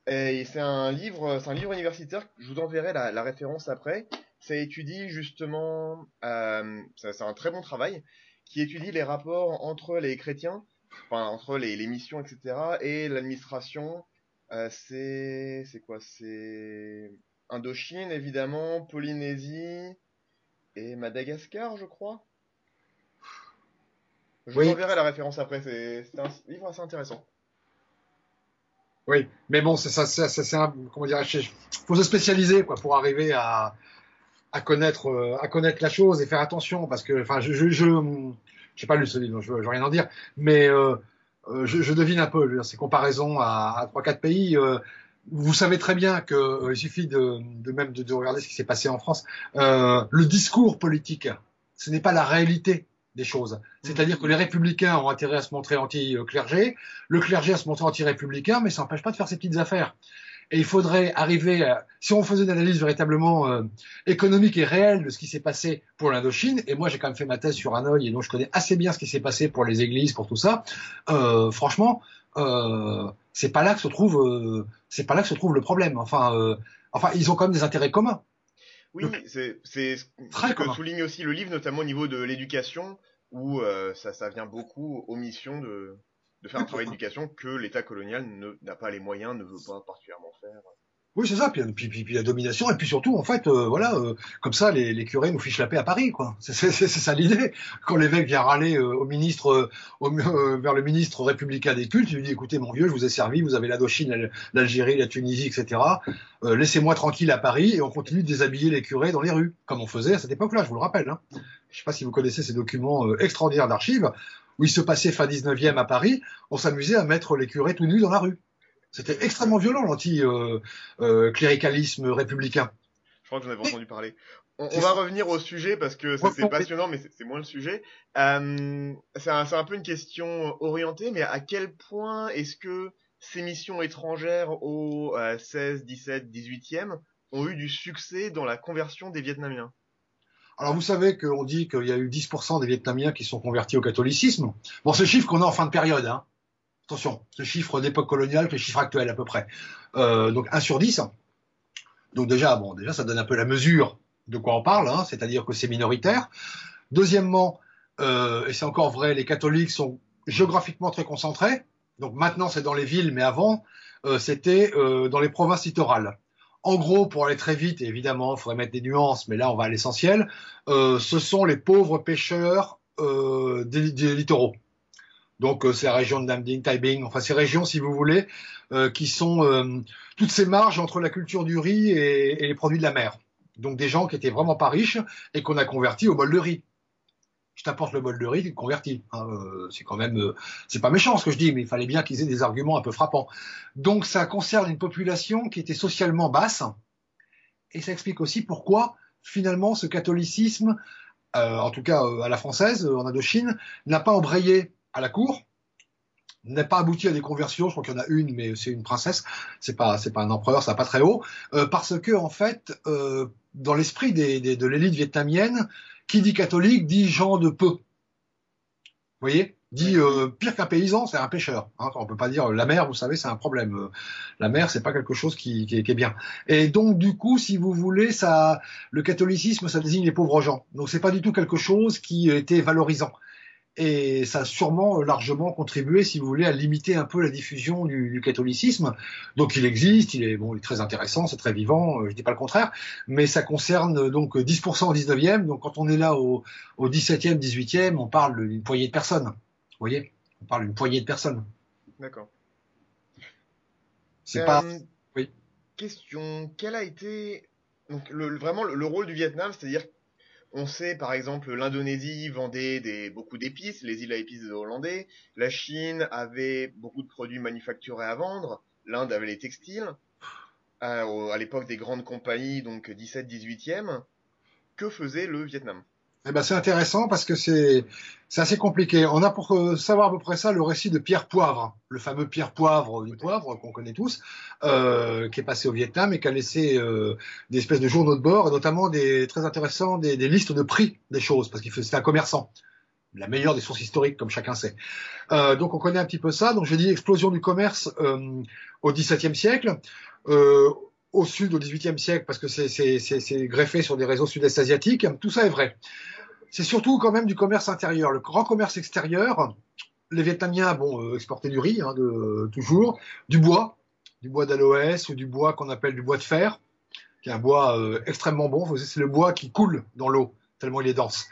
Et c'est un livre, c'est un livre universitaire. Je vous enverrai la, la référence après. Ça étudie justement, c'est un très bon travail qui étudie les rapports entre les chrétiens, enfin entre les, les missions, etc., et l'administration. Euh, c'est c'est quoi? C'est Indochine évidemment, Polynésie et Madagascar, je crois. Je vous enverrai la référence après. C'est un livre assez intéressant. Oui, mais bon, c'est ça, c'est un, comment dire, faut se spécialiser quoi pour arriver à, à connaître euh, à connaître la chose et faire attention parce que enfin je je je j'ai pas lu ce livre, je, veux, rien en dire, mais euh, euh, je, je, devine un peu ces comparaisons à trois quatre pays. Euh, vous savez très bien que euh, il suffit de, de même de, de, regarder ce qui s'est passé en France. le discours politique, ce n'est pas la réalité des choses. C'est-à-dire que les républicains ont intérêt à se montrer anti-clergé, le clergé à se montrer anti-républicain, mais ça n'empêche pas de faire ses petites affaires. Et il faudrait arriver, à, si on faisait une analyse véritablement euh, économique et réelle de ce qui s'est passé pour l'Indochine, et moi j'ai quand même fait ma thèse sur Hanoï, et donc je connais assez bien ce qui s'est passé pour les églises, pour tout ça. Euh, franchement, euh, c'est pas là que se trouve, euh, c'est pas là que se trouve le problème. Enfin, euh, enfin, ils ont quand même des intérêts communs. Oui, c'est ce que souligne aussi le livre, notamment au niveau de l'éducation, où ça, ça vient beaucoup aux missions de, de faire un travail d'éducation que l'État colonial n'a pas les moyens, ne veut pas particulièrement faire. Oui, c'est ça. Puis, puis, puis, la domination, et puis surtout, en fait, euh, voilà, euh, comme ça, les, les, curés nous fichent la paix à Paris, quoi. C'est ça l'idée. Quand l'évêque vient râler euh, au ministre, au, vers le ministre républicain des cultes, il lui dit écoutez, mon vieux, je vous ai servi, vous avez l'Indochine, l'Algérie, la Tunisie, etc. Laissez-moi tranquille à Paris, et on continue de déshabiller les curés dans les rues, comme on faisait à cette époque-là. Je vous le rappelle. Hein. Je sais pas si vous connaissez ces documents extraordinaires d'archives où il se passait fin 19e à Paris, on s'amusait à mettre les curés tout nus dans la rue. C'était extrêmement violent l'anti-cléricalisme républicain. Je crois que j'en avais entendu parler. On, va revenir au sujet parce que c'est passionnant, mais c'est moins le sujet. Euh, c'est un, un, peu une question orientée, mais à quel point est-ce que ces missions étrangères au 16, 17, 18e ont eu du succès dans la conversion des Vietnamiens? Alors vous savez qu'on dit qu'il y a eu 10% des Vietnamiens qui sont convertis au catholicisme. Bon, le chiffre qu'on a en fin de période. Hein. Attention, ce chiffre d'époque coloniale, c'est le chiffre actuel à peu près. Euh, donc 1 sur 10. Donc déjà, bon, déjà ça donne un peu la mesure de quoi on parle, hein, c'est-à-dire que c'est minoritaire. Deuxièmement, euh, et c'est encore vrai, les catholiques sont géographiquement très concentrés. Donc maintenant c'est dans les villes, mais avant euh, c'était dans les provinces littorales. En gros, pour aller très vite, évidemment, il faudrait mettre des nuances, mais là, on va à l'essentiel. Euh, ce sont les pauvres pêcheurs euh, des, littoraux. Donc, euh, c'est la région de Nam Dinh, Taiping, enfin ces régions, si vous voulez, qui sont toutes ces marges entre la culture du riz et, et, les produits de la mer. Donc, des gens qui étaient vraiment pas riches et qu'on a convertis au bol de riz je t'apporte le bol de riz, tu te convertis. Hein, euh, c'est quand même, euh, c'est pas méchant ce que je dis, mais il fallait bien qu'ils aient des arguments un peu frappants. Donc ça concerne une population qui était socialement basse, et ça explique aussi pourquoi finalement ce catholicisme, euh, en tout cas à la française, en Indochine, n'a pas embrayé à la cour, n'a pas abouti à des conversions. Je crois qu'il y en a une, mais c'est une princesse. C'est pas, c'est pas un empereur, ça va pas très haut, parce que en fait, dans l'esprit de l'élite vietnamienne, qui dit catholique dit gens de peu. Vous voyez? Dit euh, pire qu'un paysan, c'est un pêcheur. Hein. On peut pas dire la mer, vous savez, c'est un problème. La mer, c'est pas quelque chose qui, qui, est bien. Et donc du coup, si vous voulez, ça, le catholicisme, ça désigne les pauvres gens. Donc c'est pas du tout quelque chose qui était valorisant et ça a sûrement largement contribué, si vous voulez, à limiter un peu la diffusion du, catholicisme. Donc il existe, il est bon, il est très intéressant, c'est très vivant, euh, je dis pas le contraire, mais ça concerne donc 10% au 19e. Donc quand on est là au, au 17e, 18e, on parle d'une poignée de personnes. Vous voyez, on parle d'une poignée de personnes. D'accord. C'est pas. Euh, oui. Question quel a été donc le, vraiment le rôle du Vietnam, c'est-à-dire on sait par exemple l'Indonésie vendait des, beaucoup d'épices, les îles à épices des Hollandais, la Chine avait beaucoup de produits manufacturés à vendre, l'Inde avait les textiles, euh, à l'époque des grandes compagnies, donc 17-18e. Que faisait le Vietnam? Eh ben, c'est intéressant parce que c'est assez compliqué. On a pour euh, savoir à peu près ça le récit de Pierre Poivre, le fameux Pierre Poivre du Poivre qu'on connaît tous, euh, qui est passé au Vietnam et qui a laissé euh, des espèces de journaux de bord, et notamment des très intéressants des, des listes de prix des choses parce qu'il c'était un commerçant. La meilleure des sources historiques, comme chacun sait. Euh, donc on connaît un petit peu ça. Donc j'ai dit explosion du commerce euh, au XVIIe siècle. Euh, au sud au XVIIIe siècle parce que c'est greffé sur des réseaux sud-est asiatiques. Tout ça est vrai. C'est surtout quand même du commerce intérieur. Le grand commerce extérieur, les Vietnamiens bon euh, exporter du riz, hein, toujours, du bois, du bois d'aloès ou du bois qu'on appelle du bois de fer, qui est un bois euh, extrêmement bon. C'est le bois qui coule dans l'eau tellement il est dense.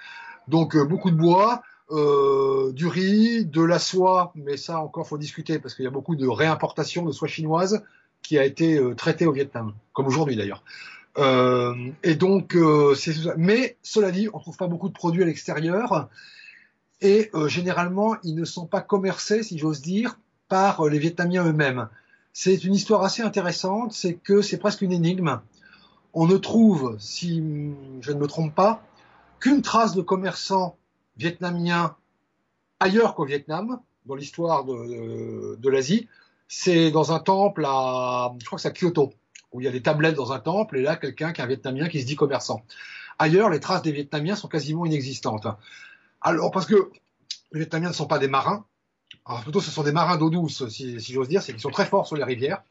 Donc euh, beaucoup de bois, du riz, de la soie, mais ça encore faut discuter parce qu'il y a beaucoup de réimportation de soie chinoise qui a été euh, traité au Vietnam, comme aujourd'hui d'ailleurs. Euh, euh, mais cela dit, on trouve pas beaucoup de produits à l'extérieur et généralement, ils ne sont pas commercés, si j'ose dire, par les Vietnamiens eux-mêmes. C'est une histoire assez intéressante, c'est que c'est presque une énigme. On ne trouve, si je ne me trompe pas, qu'une trace de commerçants vietnamiens ailleurs qu'au Vietnam, dans l'histoire de l'Asie c'est dans un temple à, je crois que c'est à Kyoto, où il y a des tablettes dans un temple, et là, quelqu'un qui est un Vietnamien qui se dit commerçant. Ailleurs, les traces des Vietnamiens sont quasiment inexistantes. Alors, parce que les Vietnamiens ne sont pas des marins, alors plutôt ce sont des marins d'eau douce, si, j'ose dire, c'est qu'ils sont très forts sur les rivières,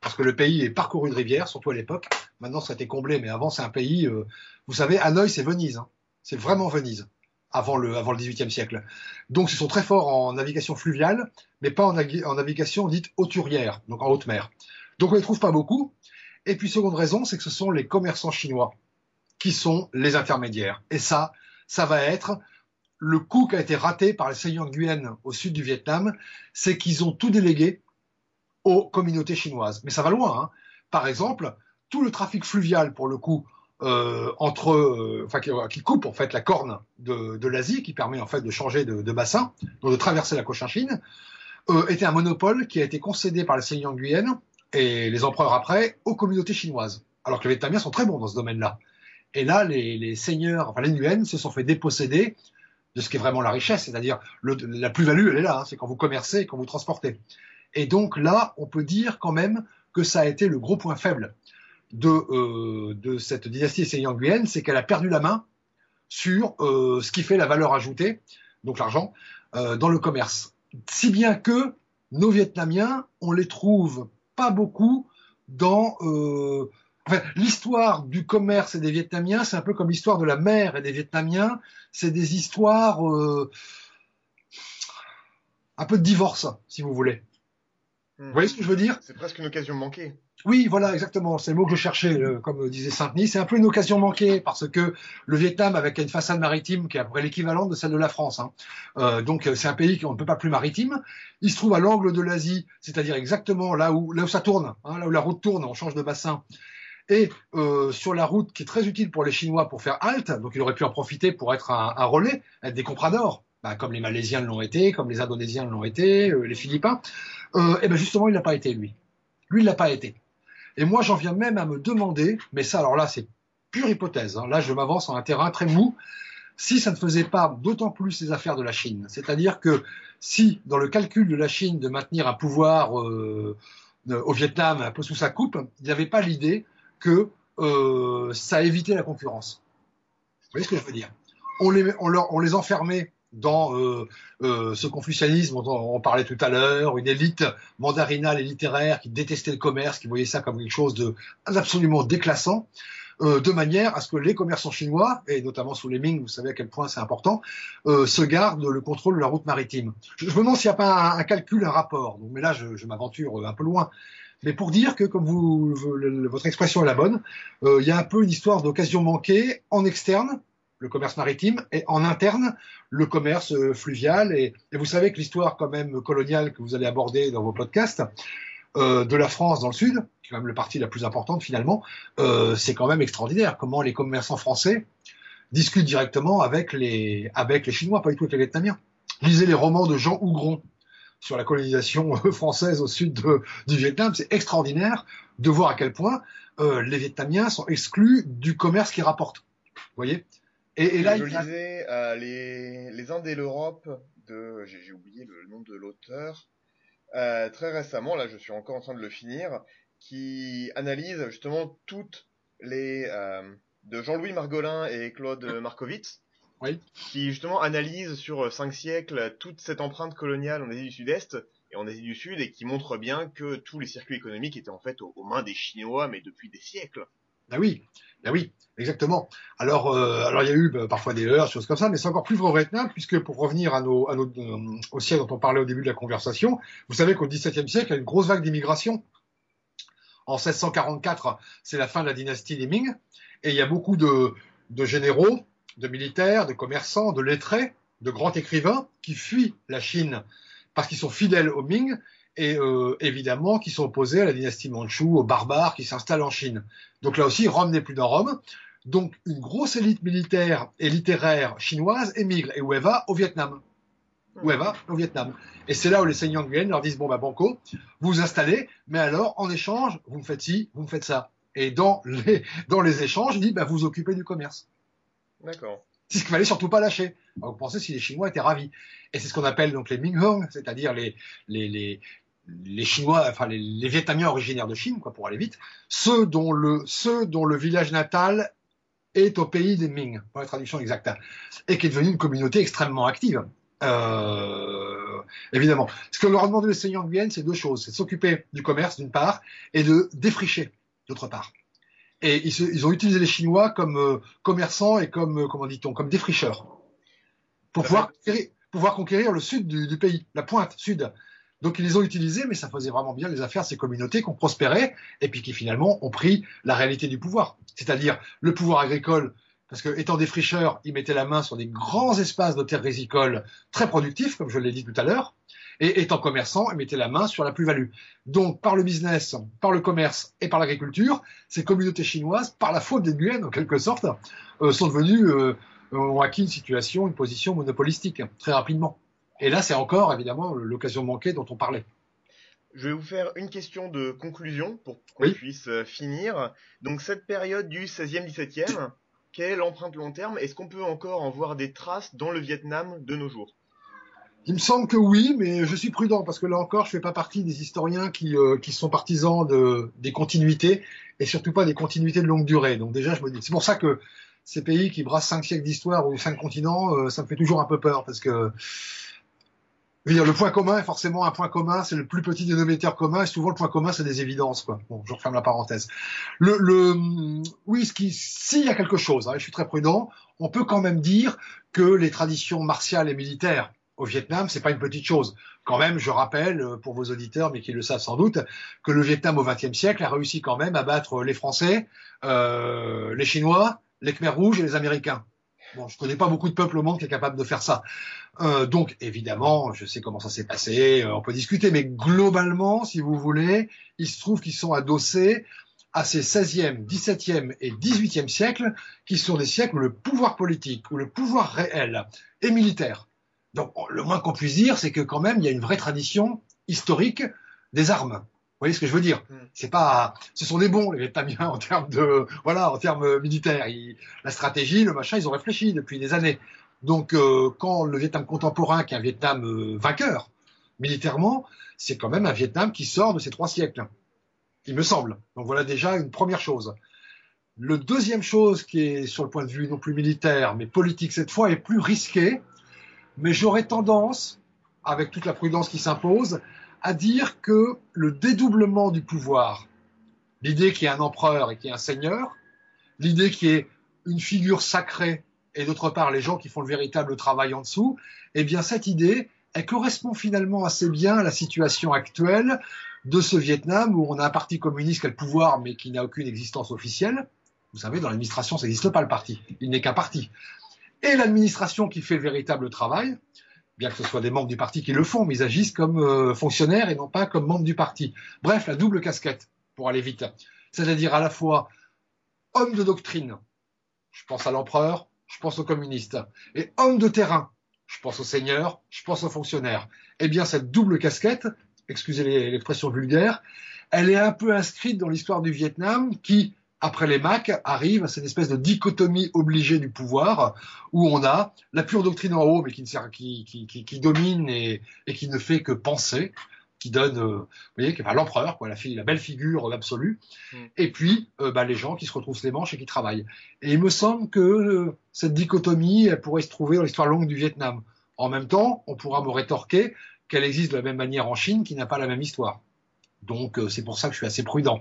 parce que le pays est parcouru de rivières, surtout à l'époque. Maintenant, ça a été comblé, mais avant, c'est un pays, euh, vous savez, Hanoï, c'est Venise. Hein. C'est vraiment Venise avant le, avant le 18e siècle. Donc, ils sont très forts en navigation fluviale, mais pas en, navigation dite hauturière, donc en haute mer. Donc, on les trouve pas beaucoup. Et puis, seconde raison, c'est que ce sont les commerçants chinois qui sont les intermédiaires. Et ça, ça va être le coup qui a été raté par les Seigneurs de au sud du Vietnam, c'est qu'ils ont tout délégué aux communautés chinoises. Mais ça va loin. Hein. Par exemple, tout le trafic fluvial, pour le coup, euh, entre, euh, enfin qui, coupe en fait la corne de, de l'Asie, qui permet en fait de changer de, de bassin, donc de traverser la Cochinchine, euh, était un monopole qui a été concédé par les Seigneurs Guyenne et les empereurs après aux communautés chinoises. Alors que les Vietnamiens sont très bons dans ce domaine-là. Et là, les, seigneurs, enfin les Nguyen, se sont fait déposséder de ce qui est vraiment la richesse, c'est-à-dire la plus-value, elle est là, hein, c'est quand vous commercez, quand vous transportez. Et donc là, on peut dire quand même que ça a été le gros point faible de, euh, de cette dynastie seigneur Nguyen, c'est qu'elle a perdu la main sur euh, ce qui fait la valeur ajoutée, donc l'argent, euh, dans le commerce. Si bien que nos Vietnamiens, on les trouve pas beaucoup dans euh, l'histoire du commerce et des Vietnamiens, c'est un peu comme l'histoire de la mer et des Vietnamiens. C'est des histoires un peu de divorce, si vous voulez. Vous voyez ce que je veux dire? C'est presque une occasion manquée. Oui, voilà, exactement. C'est le mot que je cherchais, comme disait Saint-Denis. C'est un peu une occasion manquée parce que le Vietnam, avec une façade maritime qui est à peu près l'équivalent de celle de la France, hein. euh, donc c'est un pays qui ne peut pas plus maritime. Il se trouve à l'angle de l'Asie, c'est-à-dire exactement là où là où ça tourne, hein, là où la route tourne, on change de bassin. Et euh, sur la route qui est très utile pour les Chinois pour faire halte, donc il aurait pu en profiter pour être un, relais, être des compradors, bah, comme les Malaisiens l'ont été, comme les Indonésiens l'ont été, euh, les Philippins. Euh, et ben justement, il n'a pas été lui. Lui, il l'a pas été. Et moi, j'en viens même à me demander, mais ça, alors là, c'est pure hypothèse. Hein. Là, je m'avance en un terrain très mou. Si ça ne faisait pas d'autant plus les affaires de la Chine, c'est-à-dire que si, dans le calcul de la Chine de maintenir un pouvoir euh, au Vietnam un peu sous sa coupe, il n'y avait pas l'idée que euh, ça évitait la concurrence. Vous voyez ce que je veux dire? On les, on, leur, on les enfermait dans euh, euh, ce confucianisme dont on parlait tout à l'heure, une élite mandarinale et littéraire qui détestait le commerce, qui voyait ça comme quelque chose de absolument déclassant, euh, de manière à ce que les commerçants chinois, et notamment sous les Ming, vous savez à quel point c'est important, euh, se gardent le contrôle de la route maritime. Je, me demande s'il n'y a pas un, calcul, un rapport. Mais là, je, je m'aventure un peu loin. Mais pour dire que, comme vous, votre expression est la bonne, euh, il y a un peu une histoire d'occasion manquée en externe, le commerce maritime, et en interne, le commerce euh, fluvial. Et, vous savez que l'histoire quand même coloniale que vous allez aborder dans vos podcasts, euh, de la France dans le sud, qui est quand même le parti la plus importante finalement, euh, c'est quand même extraordinaire. Comment les commerçants français discutent directement avec les, avec les Chinois, pas du tout avec les Vietnamiens. Lisez les romans de Jean Hougron sur la colonisation française au sud du Vietnam. C'est extraordinaire de voir à quel point les Vietnamiens sont exclus du commerce qui rapporte. Vous voyez? Et, là, je il lisais euh, les, les Indes et l'Europe de, j'ai oublié le nom de l'auteur, euh, très récemment, là je suis encore en train de le finir, qui analyse justement toutes les euh, de Jean-Louis Margolin et Claude Markovitz, oui. qui justement analyse sur cinq siècles toute cette empreinte coloniale en Asie du Sud-Est et en Asie du Sud et qui montre bien que tous les circuits économiques étaient en fait aux mains des Chinois mais depuis des siècles. Ben oui, ben oui, exactement. Alors, euh, alors il y a eu ben, parfois des erreurs, choses comme ça, mais c'est encore plus vrai au Vietnam, puisque pour revenir à nos, euh, au siècle dont on parlait au début de la conversation, vous savez qu'au XVIIe siècle, il y a une grosse vague d'immigration. En 1644, c'est la fin de la dynastie des Ming, et il y a beaucoup de généraux, de militaires, de commerçants, de lettrés, de grands écrivains qui fuient la Chine parce qu'ils sont fidèles aux Ming et euh, évidemment qui sont opposés à la dynastie Mandchou, aux barbares qui s'installent en Chine. Donc là aussi, Rome n'est plus dans Rome. Donc une grosse élite militaire et littéraire chinoise émigre. Et où elle va Au Vietnam. Où elle va Au Vietnam. Et c'est là où les seigneurs viennent leur disent, bon bah banco, vous vous installez, mais alors en échange, vous me faites ci, vous me faites ça. Et dans les, dans les échanges, il dit, bah vous occupez du commerce. D'accord. C'est ce qu'il fallait surtout pas lâcher. vous pensez si les Chinois étaient ravis. Et c'est ce qu'on appelle donc les Minghong, c'est-à-dire les, les, les, les Chinois, enfin les, les, Vietnamiens originaires de Chine, quoi, pour aller vite, ceux dont le, ceux dont le village natal est au pays des Ming, pour la traduction exacte, et qui est devenue une communauté extrêmement active. Euh, évidemment. Ce que leur a demandé le Seigneur Nguyen, c'est deux choses. C'est de s'occuper du commerce, d'une part, et de défricher, d'autre part. Et ils, ils, ont utilisé les Chinois comme euh, commerçants et comme, euh, comment dit-on, comme défricheurs. Pour pouvoir, conquérir, pouvoir conquérir le sud du, du pays, la pointe sud. Donc ils les ont utilisés, mais ça faisait vraiment bien les affaires de ces communautés qui ont prospéré et puis qui finalement ont pris la réalité du pouvoir, c'est-à-dire le pouvoir agricole. Parce que étant des fricheurs, ils mettaient la main sur des grands espaces de terres agricoles très productifs, comme je l'ai dit tout à l'heure, et étant commerçants, ils mettaient la main sur la plus-value. Donc, par le business, par le commerce et par l'agriculture, ces communautés chinoises, par la faute des Nguyen en quelque sorte, euh, sont devenues, euh, ont acquis une situation, une position monopolistique très rapidement. Et là, c'est encore évidemment l'occasion manquée dont on parlait. Je vais vous faire une question de conclusion pour qu'on puisse euh, finir. Donc cette période du 16e, 17e, quelle est l'empreinte long terme? Est-ce qu'on peut encore en voir des traces dans le Vietnam de nos jours? Il me semble que oui, mais je suis prudent parce que là encore, je fais pas partie des historiens qui, euh, qui sont partisans de, des continuités et surtout pas des continuités de longue durée. Donc déjà, je me dis, c'est pour ça que ces pays qui brassent cinq siècles d'histoire ou cinq continents, euh, ça me fait toujours un peu peur parce que le point commun est forcément un point commun, c'est le plus petit dénominateur commun, et souvent le point commun, c'est des évidences, quoi. Bon, je referme la parenthèse. Le, le oui, s'il y a quelque chose, hein, je suis très prudent, on peut quand même dire que les traditions martiales et militaires au Vietnam, c'est pas une petite chose. Quand même, je rappelle euh, pour vos auditeurs, mais qui le savent sans doute, que le Vietnam au XXe siècle a réussi quand même à battre les Français, euh, les Chinois, les Khmers rouges et les Américains. Bon, je connais pas beaucoup de peuples au monde qui est capable de faire ça. Euh, donc, évidemment, je sais comment ça s'est passé, euh, on peut discuter, mais globalement, si vous voulez, il se trouve qu'ils sont adossés à ces 16e, 17e et 18e siècles, qui sont des siècles où le pouvoir politique, où le pouvoir réel et militaire donc, le moins qu'on puisse dire, c'est que quand même, il y a une vraie tradition historique des armes. Vous voyez ce que je veux dire? Mm. C'est pas, ce sont des bons les Vietnamiens en termes de, voilà, en termes militaires. la stratégie, le machin, ils ont réfléchi depuis des années. Donc, euh, quand le Vietnam contemporain, qui est un Vietnam euh, vainqueur militairement, c'est quand même un Vietnam qui sort de ces trois siècles, il me semble. Donc voilà déjà une première chose. Le deuxième chose qui est sur le point de vue non plus militaire, mais politique cette fois, est plus risqué, mais j'aurais tendance, avec toute la prudence qui s'impose, à dire que le dédoublement du pouvoir, l'idée qu'il y ait un empereur et qu'il y ait un seigneur, l'idée qu'il y ait une figure sacrée et d'autre part les gens qui font le véritable travail en dessous, eh bien cette idée, elle correspond finalement assez bien à la situation actuelle de ce Vietnam où on a un parti communiste qui a le pouvoir mais qui n'a aucune existence officielle. Vous savez, dans l'administration, ça n'existe pas le parti. Il n'est qu'un parti et l'administration qui fait le véritable travail, bien que ce soit des membres du parti qui le font, mais ils agissent comme euh, fonctionnaires et non pas comme membres du parti. Bref, la double casquette, pour aller vite. C'est-à-dire à la fois homme de doctrine, je pense à l'empereur, je pense aux communistes, et homme de terrain, je pense aux seigneurs, je pense aux fonctionnaires. Eh bien, cette double casquette, excusez l'expression vulgaire, elle est un peu inscrite dans l'histoire du Vietnam qui, après les Macs, arrive cette espèce de dichotomie obligée du pouvoir, où on a la pure doctrine en haut, mais qui, qui, qui, qui, domine et, et, qui ne fait que penser, qui donne, euh, vous voyez, l'empereur, quoi, la, belle figure absolue, mm. et puis euh, bah, les gens qui se retrouvent les manches et qui travaillent. Et il me semble que euh, cette dichotomie, elle pourrait se trouver dans l'histoire longue du Vietnam. En même temps, on pourra me rétorquer qu'elle existe de la même manière en Chine, qui n'a pas la même histoire. Donc c'est pour ça que je suis assez prudent.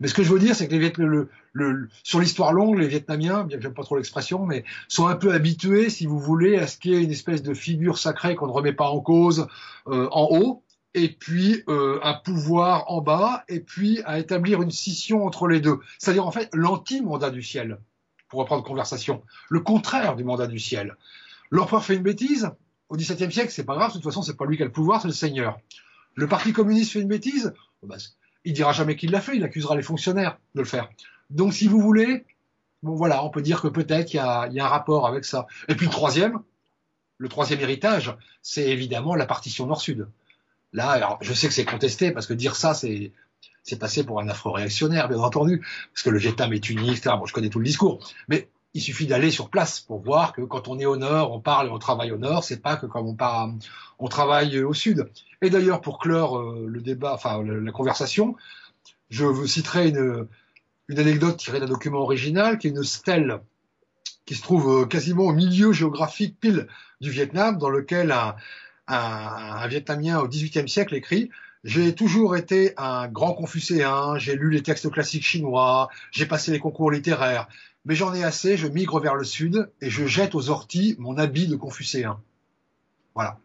Mais ce que je veux dire, c'est que les le, le, sur l'histoire longue, les Vietnamiens, bien que j'aime pas trop l'expression, mais sont un peu habitués, si vous voulez, à ce qu'il y ait une espèce de figure sacrée qu'on ne remet pas en cause euh, en haut, et puis euh, un pouvoir en bas, et puis à établir une scission entre les deux. C'est-à-dire en fait l'anti-mandat du ciel, pour reprendre conversation, le contraire du mandat du ciel. L'empereur fait une bêtise, au XVIIe siècle, c'est pas grave, de toute façon, c'est pas lui qui a le pouvoir, c'est le seigneur. Le Parti communiste fait une bêtise, bah, il dira jamais qu'il l'a fait, il accusera les fonctionnaires de le faire. Donc, si vous voulez, bon voilà, on peut dire que peut-être il y a, un rapport avec ça. Et puis le troisième, le troisième héritage, c'est évidemment la partition nord-sud. Là, je sais que c'est contesté parce que dire ça, c'est c'est passé pour un afro-réactionnaire, bien entendu, parce que le Vietnam est uni, etc. Je connais tout le discours, mais il suffit d'aller sur place pour voir que quand on est au nord, on parle et on travaille au nord, c'est pas que comme on part, on travaille au sud. Et d'ailleurs, pour clore euh, le débat, enfin la conversation, je vous citerai une, une anecdote tirée d'un document original, qui est une stèle qui se trouve euh, quasiment au milieu géographique pile du Vietnam, dans lequel un, un, un Vietnamien au XVIIIe siècle écrit j'ai toujours été un grand confucéen, j'ai lu les textes classiques chinois, j'ai passé les concours littéraires, mais j'en ai assez, je migre vers le sud et je jette aux orties mon habit de confucéen. Voilà.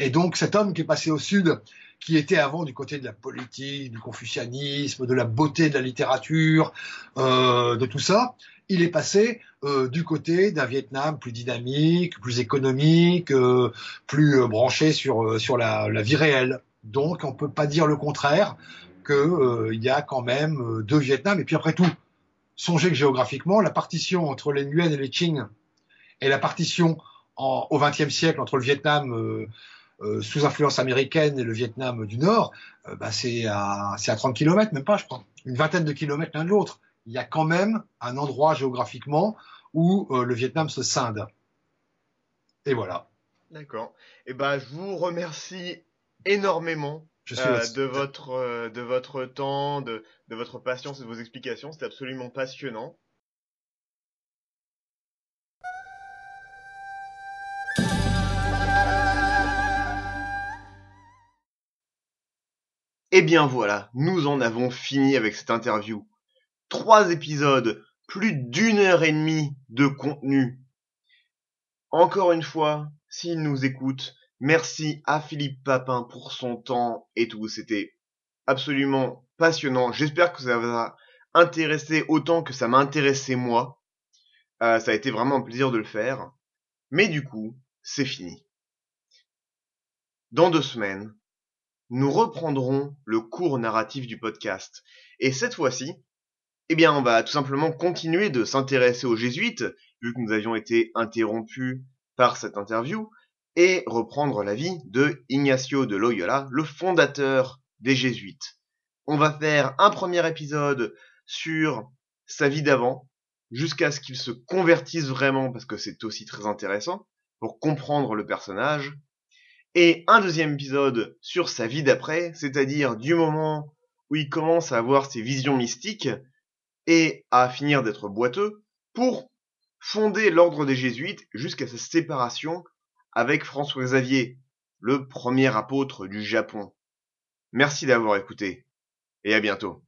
Et donc cet homme qui est passé au sud, qui était avant du côté de la politique, du confucianisme, de la beauté de la littérature, euh, de tout ça, il est passé euh, du côté d'un Vietnam plus dynamique, plus économique, euh, plus branché sur sur la, la, vie réelle. Donc on peut pas dire le contraire qu'il y a quand même deux Vietnams. Et puis après tout, Songez que géographiquement, la partition entre les Nguyen et les Qing et la partition en, au XXe siècle entre le Vietnam euh, euh, sous influence américaine et le Vietnam du Nord, euh, bah, c'est à, à 30 km, même pas, je crois, une vingtaine de kilomètres l'un de l'autre. il y a quand même un endroit géographiquement où euh, le Vietnam se scinde. Et voilà. D'accord. Et eh ben, je vous remercie énormément euh, de votre euh, de votre temps, de, de votre patience et de vos explications. C'était absolument passionnant. Eh bien voilà, nous en avons fini avec cette interview. Trois épisodes, plus d'une heure et demie de contenu. Encore une fois, s'il nous écoute, merci à Philippe Papin pour son temps et tout. C'était absolument passionnant. J'espère que ça va intéresser autant que ça m'a intéressé moi. Euh, ça a été vraiment un plaisir de le faire. Mais du coup, c'est fini. Dans deux semaines, nous reprendrons le cours narratif du podcast. Et cette fois-ci, eh bien, on va tout simplement continuer de s'intéresser aux jésuites, vu que nous avions été interrompus par cette interview, et reprendre la vie de Ignacio de Loyola, le fondateur des jésuites. On va faire un premier épisode sur sa vie d'avant, jusqu'à ce qu'il se convertisse vraiment, parce que c'est aussi très intéressant, pour comprendre le personnage, et un deuxième épisode sur sa vie d'après, c'est-à-dire du moment où il commence à avoir ses visions mystiques et à finir d'être boiteux, pour fonder l'ordre des jésuites jusqu'à sa séparation avec François Xavier, le premier apôtre du Japon. Merci d'avoir écouté, et à bientôt.